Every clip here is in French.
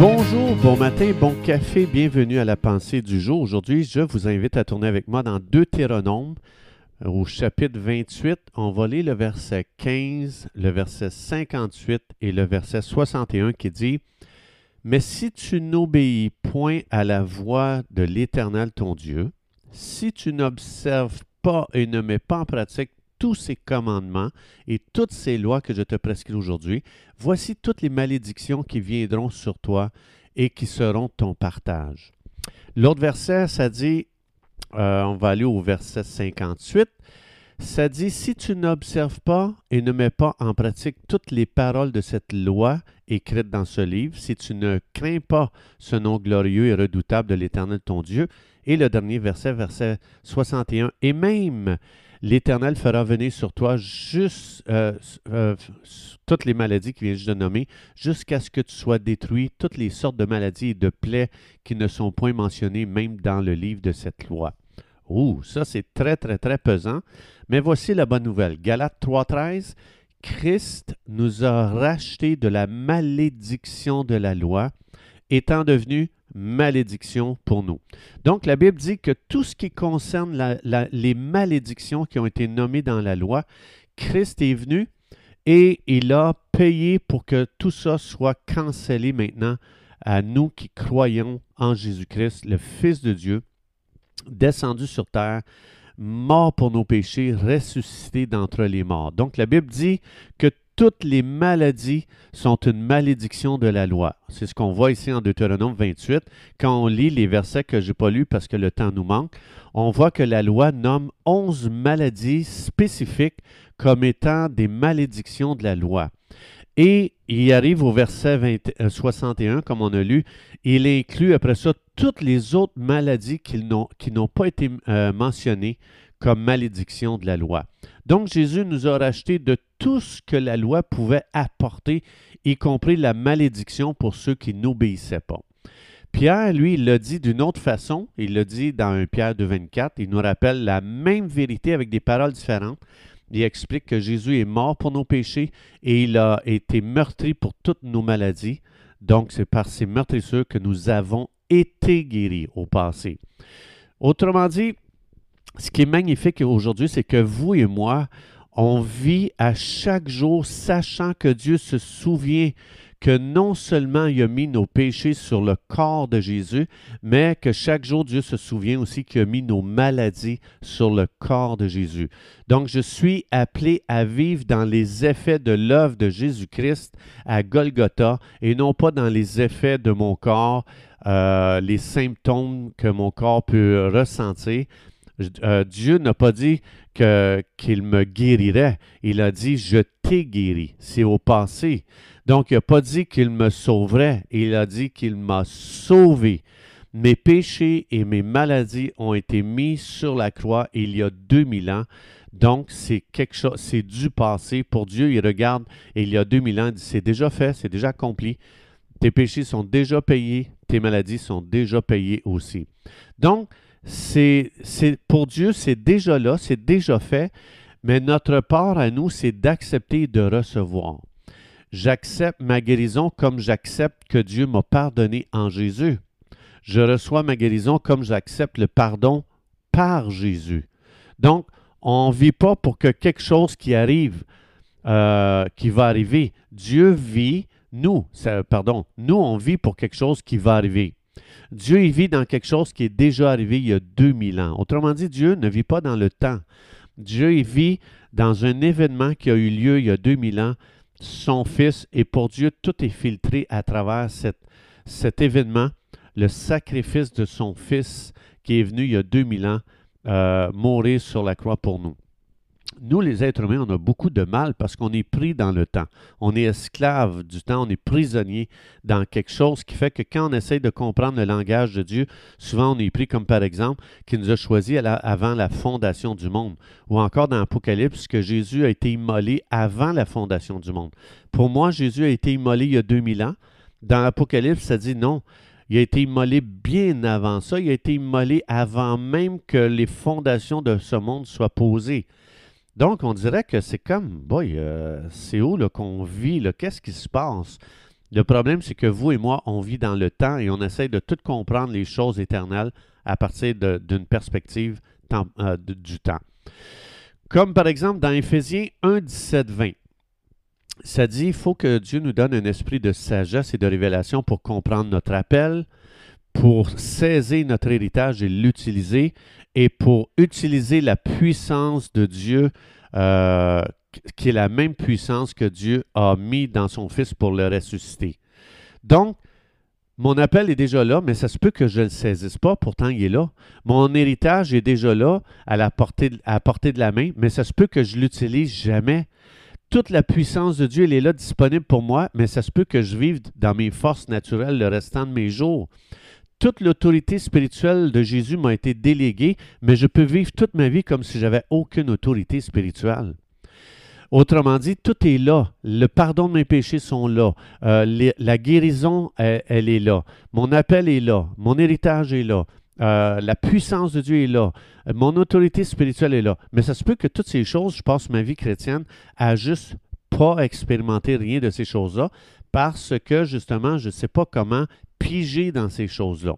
Bonjour, bon matin, bon café, bienvenue à la pensée du jour. Aujourd'hui, je vous invite à tourner avec moi dans Deutéronome au chapitre 28. On va lire le verset 15, le verset 58 et le verset 61 qui dit Mais si tu n'obéis point à la voix de l'Éternel ton Dieu, si tu n'observes pas et ne mets pas en pratique tous ces commandements et toutes ces lois que je te prescris aujourd'hui, voici toutes les malédictions qui viendront sur toi et qui seront ton partage. L'autre verset, ça dit, euh, on va aller au verset 58, ça dit, si tu n'observes pas et ne mets pas en pratique toutes les paroles de cette loi écrite dans ce livre, si tu ne crains pas ce nom glorieux et redoutable de l'Éternel ton Dieu, et le dernier verset, verset 61, et même l'Éternel fera venir sur toi juste euh, euh, toutes les maladies qu'il vient juste de nommer, jusqu'à ce que tu sois détruit, toutes les sortes de maladies et de plaies qui ne sont point mentionnées même dans le livre de cette loi. Ouh, ça c'est très, très, très pesant. Mais voici la bonne nouvelle. Galates 3.13, Christ nous a rachetés de la malédiction de la loi, étant devenu malédiction pour nous. Donc la Bible dit que tout ce qui concerne les malédictions qui ont été nommées dans la loi, Christ est venu et il a payé pour que tout ça soit cancellé maintenant à nous qui croyons en Jésus-Christ, le Fils de Dieu, descendu sur terre, mort pour nos péchés, ressuscité d'entre les morts. Donc la Bible dit que toutes les maladies sont une malédiction de la loi. C'est ce qu'on voit ici en Deutéronome 28. Quand on lit les versets que je n'ai pas lus parce que le temps nous manque, on voit que la loi nomme onze maladies spécifiques comme étant des malédictions de la loi. Et il arrive au verset 61, euh, comme on a lu, il inclut après ça toutes les autres maladies qui n'ont pas été euh, mentionnées comme malédiction de la loi. Donc Jésus nous a racheté de tout ce que la loi pouvait apporter, y compris la malédiction pour ceux qui n'obéissaient pas. Pierre, lui, il l'a dit d'une autre façon, il l'a dit dans 1 Pierre 2, 24, il nous rappelle la même vérité avec des paroles différentes. Il explique que Jésus est mort pour nos péchés et il a été meurtri pour toutes nos maladies. Donc, c'est par ces meurtrissures que nous avons été guéris au passé. Autrement dit, ce qui est magnifique aujourd'hui, c'est que vous et moi, on vit à chaque jour sachant que Dieu se souvient que non seulement il a mis nos péchés sur le corps de Jésus, mais que chaque jour Dieu se souvient aussi qu'il a mis nos maladies sur le corps de Jésus. Donc je suis appelé à vivre dans les effets de l'œuvre de Jésus-Christ à Golgotha et non pas dans les effets de mon corps, euh, les symptômes que mon corps peut ressentir, euh, Dieu n'a pas dit qu'il me guérirait. Il a dit, je t'ai guéri. C'est au passé. Donc, il n'a pas dit qu'il me sauverait. Il a dit qu'il m'a sauvé. Mes péchés et mes maladies ont été mis sur la croix il y a 2000 ans. Donc, c'est quelque chose, c'est du passé. Pour Dieu, il regarde et il y a 2000 ans, il dit, c'est déjà fait, c'est déjà accompli. Tes péchés sont déjà payés, tes maladies sont déjà payées aussi. Donc, c'est, pour Dieu, c'est déjà là, c'est déjà fait, mais notre part à nous, c'est d'accepter de recevoir. J'accepte ma guérison comme j'accepte que Dieu m'a pardonné en Jésus. Je reçois ma guérison comme j'accepte le pardon par Jésus. Donc, on ne vit pas pour que quelque chose qui arrive, euh, qui va arriver. Dieu vit, nous, pardon, nous, on vit pour quelque chose qui va arriver. Dieu il vit dans quelque chose qui est déjà arrivé il y a 2000 ans. Autrement dit, Dieu ne vit pas dans le temps. Dieu il vit dans un événement qui a eu lieu il y a 2000 ans. Son Fils, et pour Dieu, tout est filtré à travers cet événement, le sacrifice de son Fils qui est venu il y a 2000 ans euh, mourir sur la croix pour nous nous, les êtres humains, on a beaucoup de mal parce qu'on est pris dans le temps. On est esclave du temps, on est prisonnier dans quelque chose qui fait que quand on essaye de comprendre le langage de Dieu, souvent on est pris comme par exemple qu'il nous a choisi avant la fondation du monde. Ou encore dans l'Apocalypse que Jésus a été immolé avant la fondation du monde. Pour moi, Jésus a été immolé il y a 2000 ans. Dans l'Apocalypse, ça dit non. Il a été immolé bien avant ça. Il a été immolé avant même que les fondations de ce monde soient posées. Donc, on dirait que c'est comme, boy, euh, c'est où qu'on vit, qu'est-ce qui se passe? Le problème, c'est que vous et moi, on vit dans le temps et on essaie de tout comprendre les choses éternelles à partir d'une perspective euh, du temps. Comme par exemple dans Éphésiens 1, 17, 20. Ça dit, il faut que Dieu nous donne un esprit de sagesse et de révélation pour comprendre notre appel, pour saisir notre héritage et l'utiliser, et pour utiliser la puissance de Dieu, euh, qui est la même puissance que Dieu a mis dans son Fils pour le ressusciter. Donc, mon appel est déjà là, mais ça se peut que je ne le saisisse pas, pourtant il est là. Mon héritage est déjà là, à la portée, à la portée de la main, mais ça se peut que je l'utilise jamais. Toute la puissance de Dieu, elle est là disponible pour moi, mais ça se peut que je vive dans mes forces naturelles le restant de mes jours. Toute l'autorité spirituelle de Jésus m'a été déléguée, mais je peux vivre toute ma vie comme si j'avais aucune autorité spirituelle. Autrement dit, tout est là. Le pardon de mes péchés sont là. Euh, la guérison, elle, est là. Mon appel est là. Mon héritage est là. Euh, la puissance de Dieu est là. Mon autorité spirituelle est là. Mais ça se peut que toutes ces choses, je passe ma vie chrétienne à juste pas expérimenter rien de ces choses-là parce que justement, je ne sais pas comment piger dans ces choses-là.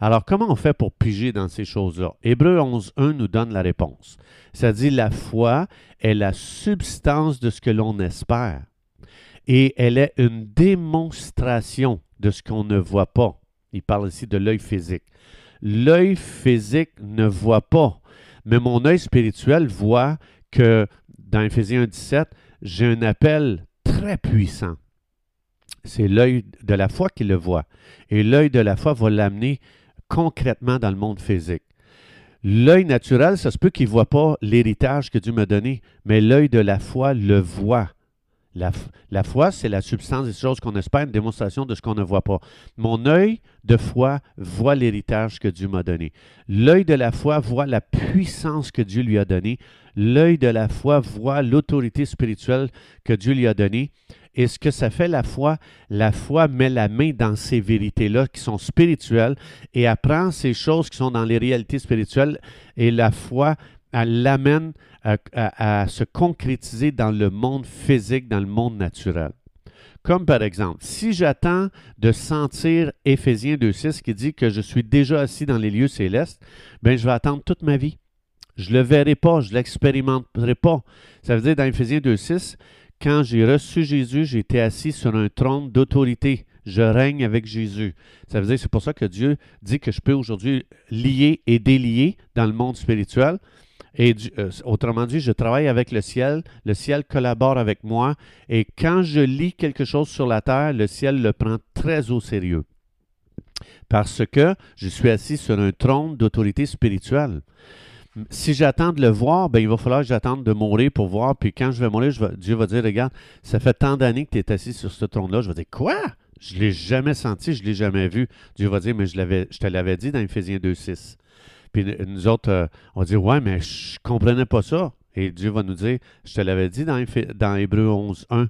Alors, comment on fait pour piger dans ces choses-là? Hébreu 11.1 nous donne la réponse. Ça dit la foi est la substance de ce que l'on espère et elle est une démonstration de ce qu'on ne voit pas. Il parle ici de l'œil physique. L'œil physique ne voit pas, mais mon œil spirituel voit que dans Éphésiens 1.17, j'ai un appel très puissant. C'est l'œil de la foi qui le voit. Et l'œil de la foi va l'amener concrètement dans le monde physique. L'œil naturel, ça se peut qu'il ne voit pas l'héritage que Dieu m'a donné, mais l'œil de la foi le voit. La, foi, c'est la substance des choses qu'on espère, une démonstration de ce qu'on ne voit pas. Mon œil de foi voit l'héritage que Dieu m'a donné. L'œil de la foi voit la puissance que Dieu lui a donnée. L'œil de la foi voit l'autorité spirituelle que Dieu lui a donnée. Et ce que ça fait la foi, la foi met la main dans ces vérités-là qui sont spirituelles et apprend ces choses qui sont dans les réalités spirituelles. Et la foi, elle l'amène à, se concrétiser dans le monde physique, dans le monde naturel. Comme par exemple, si j'attends de sentir Éphésiens 2.6 qui dit que je suis déjà assis dans les lieux célestes, bien, je vais attendre toute ma vie. Je ne le verrai pas, je ne l'expérimenterai pas. Ça veut dire dans Éphésiens 2.6, quand j'ai reçu Jésus, j'étais assis sur un trône d'autorité. Je règne avec Jésus. Ça veut dire, c'est pour ça que Dieu dit que je peux aujourd'hui lier et délier dans le monde spirituel. Et euh, autrement dit, je travaille avec le ciel, le ciel collabore avec moi, et quand je lis quelque chose sur la terre, le ciel le prend très au sérieux. Parce que je suis assis sur un trône d'autorité spirituelle si j'attends de le voir, ben, il va falloir que j'attende de mourir pour voir. Puis quand je vais mourir, Dieu va dire, regarde, ça fait tant d'années que tu es assis sur ce trône-là. Je vais dire, quoi? Je ne l'ai jamais senti, je ne l'ai jamais vu. Dieu va dire, mais je, te l'avais dit dans Ephésiens 2.6. Puis nous autres, euh, on dire, ouais, mais je ne comprenais pas ça. Et Dieu va nous dire, je te l'avais dit dans, dans Hébreu 11.1.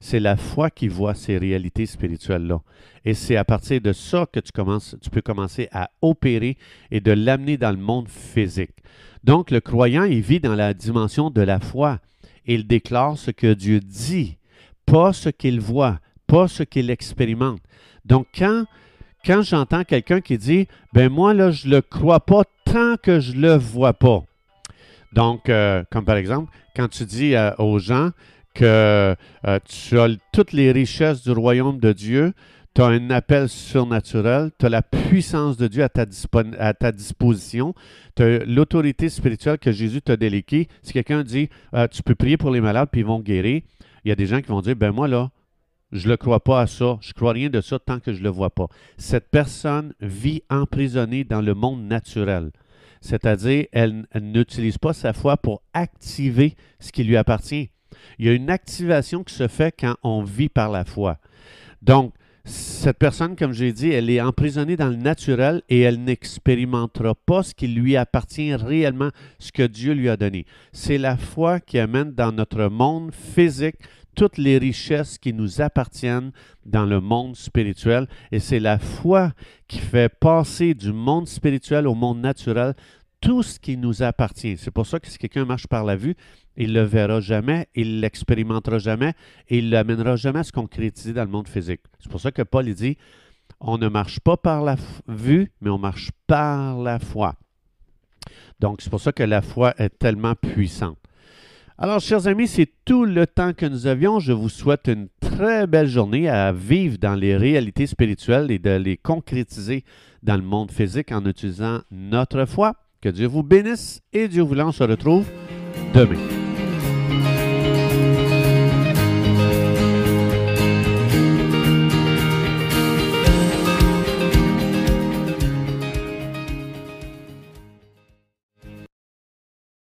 C'est la foi qui voit ces réalités spirituelles-là. Et c'est à partir de ça que tu, commences, tu peux commencer à opérer et de l'amener dans le monde physique. Donc, le croyant, il vit dans la dimension de la foi. Il déclare ce que Dieu dit, pas ce qu'il voit, pas ce qu'il expérimente. Donc, quand, j'entends quelqu'un qui dit, ben moi, là, je ne le crois pas tant que je ne le vois pas. Donc, euh, comme par exemple, quand tu dis euh, aux gens que euh, tu as toutes les richesses du royaume de Dieu, tu as un appel surnaturel, tu as la puissance de Dieu à ta, à ta disposition, tu as l'autorité spirituelle que Jésus t'a déléguée. Si quelqu'un dit euh, tu peux prier pour les malades puis ils vont guérir, il y a des gens qui vont dire ben moi là, je ne crois pas à ça, je ne crois rien de ça tant que je ne le vois pas. Cette personne vit emprisonnée dans le monde naturel. C'est-à-dire, elle n'utilise pas sa foi pour activer ce qui lui appartient. Il y a une activation qui se fait quand on vit par la foi. Donc, cette personne, comme j'ai dit, elle est emprisonnée dans le naturel et elle n'expérimentera pas ce qui lui appartient réellement, ce que Dieu lui a donné. C'est la foi qui amène dans notre monde physique toutes les richesses qui nous appartiennent dans le monde spirituel. Et c'est la foi qui fait passer du monde spirituel au monde naturel tout ce qui nous appartient. C'est pour ça que si quelqu'un marche par la vue, il ne le verra jamais, il l'expérimentera jamais et il ne l'amènera jamais à se concrétiser dans le monde physique. C'est pour ça que Paul dit, on ne marche pas par la vue, mais on marche par la foi. Donc, c'est pour ça que la foi est tellement puissante. Alors, chers amis, c'est tout le temps que nous avions. Je vous souhaite une très belle journée à vivre dans les réalités spirituelles et de les concrétiser dans le monde physique en utilisant notre foi. Que Dieu vous bénisse et Dieu voulant, on se retrouve demain.